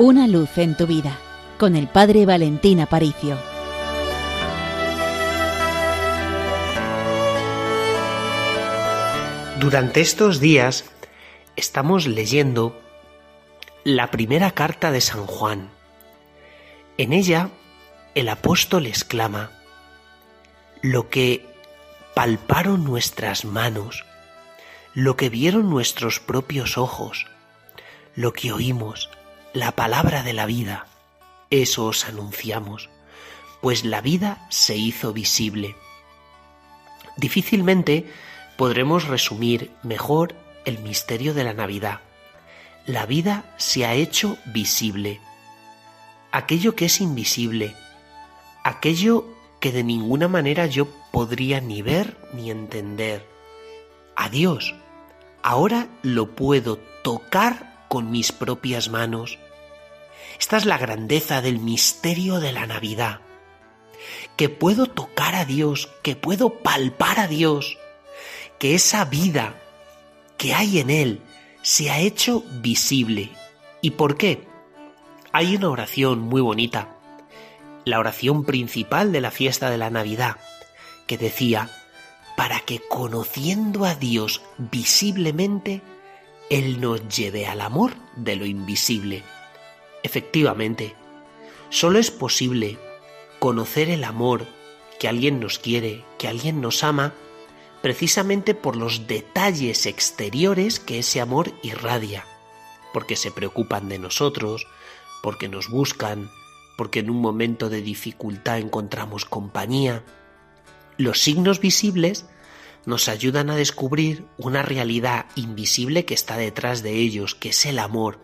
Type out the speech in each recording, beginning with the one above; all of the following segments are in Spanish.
Una luz en tu vida con el Padre Valentín Aparicio. Durante estos días estamos leyendo la primera carta de San Juan. En ella el apóstol exclama, lo que palparon nuestras manos, lo que vieron nuestros propios ojos, lo que oímos, la palabra de la vida, eso os anunciamos, pues la vida se hizo visible. Difícilmente podremos resumir mejor el misterio de la Navidad. La vida se ha hecho visible. Aquello que es invisible, aquello que de ninguna manera yo podría ni ver ni entender. A Dios, ahora lo puedo tocar con mis propias manos. Esta es la grandeza del misterio de la Navidad. Que puedo tocar a Dios, que puedo palpar a Dios, que esa vida que hay en Él se ha hecho visible. ¿Y por qué? Hay una oración muy bonita, la oración principal de la fiesta de la Navidad, que decía, para que conociendo a Dios visiblemente, Él nos lleve al amor de lo invisible. Efectivamente, solo es posible conocer el amor que alguien nos quiere, que alguien nos ama, precisamente por los detalles exteriores que ese amor irradia, porque se preocupan de nosotros, porque nos buscan, porque en un momento de dificultad encontramos compañía. Los signos visibles nos ayudan a descubrir una realidad invisible que está detrás de ellos, que es el amor.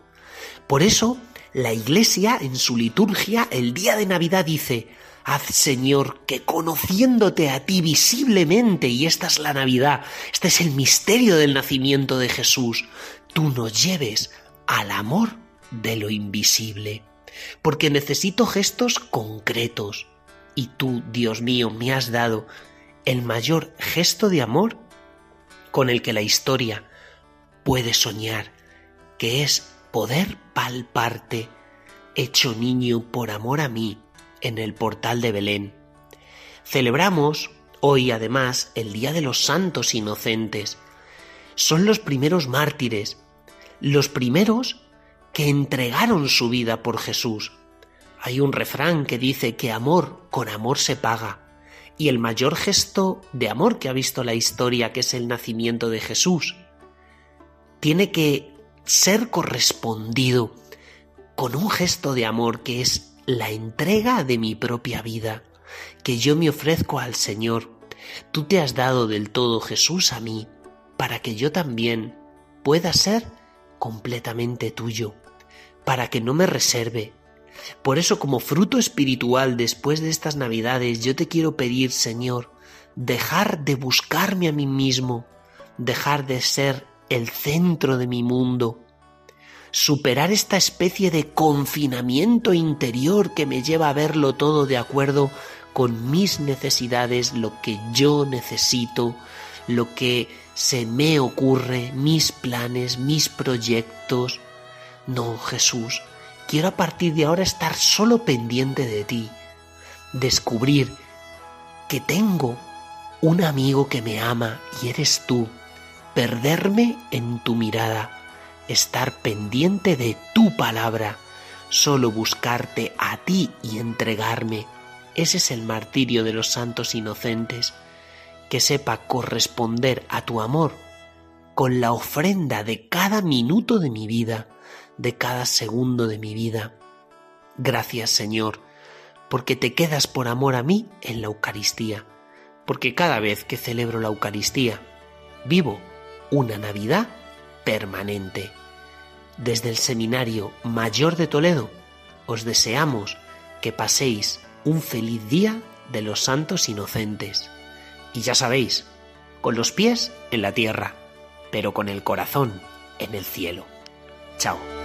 Por eso, la Iglesia en su liturgia el día de Navidad dice, Haz, Señor, que conociéndote a ti visiblemente, y esta es la Navidad, este es el misterio del nacimiento de Jesús, tú nos lleves al amor de lo invisible. Porque necesito gestos concretos. Y tú, Dios mío, me has dado el mayor gesto de amor con el que la historia puede soñar, que es poder palparte, hecho niño por amor a mí, en el portal de Belén. Celebramos hoy además el Día de los Santos Inocentes. Son los primeros mártires, los primeros que entregaron su vida por Jesús. Hay un refrán que dice que amor con amor se paga, y el mayor gesto de amor que ha visto la historia, que es el nacimiento de Jesús, tiene que ser correspondido con un gesto de amor que es la entrega de mi propia vida, que yo me ofrezco al Señor. Tú te has dado del todo Jesús a mí, para que yo también pueda ser completamente tuyo, para que no me reserve. Por eso como fruto espiritual después de estas Navidades yo te quiero pedir, Señor, dejar de buscarme a mí mismo, dejar de ser el centro de mi mundo, superar esta especie de confinamiento interior que me lleva a verlo todo de acuerdo con mis necesidades, lo que yo necesito, lo que se me ocurre, mis planes, mis proyectos. No, Jesús, quiero a partir de ahora estar solo pendiente de ti, descubrir que tengo un amigo que me ama y eres tú, perderme en tu mirada, estar pendiente de tu palabra, solo buscarte a ti y entregarme. Ese es el martirio de los santos inocentes, que sepa corresponder a tu amor con la ofrenda de cada minuto de mi vida, de cada segundo de mi vida. Gracias Señor, porque te quedas por amor a mí en la Eucaristía, porque cada vez que celebro la Eucaristía, vivo una Navidad permanente. Desde el Seminario Mayor de Toledo os deseamos que paséis un feliz día de los santos inocentes. Y ya sabéis, con los pies en la tierra, pero con el corazón en el cielo. Chao.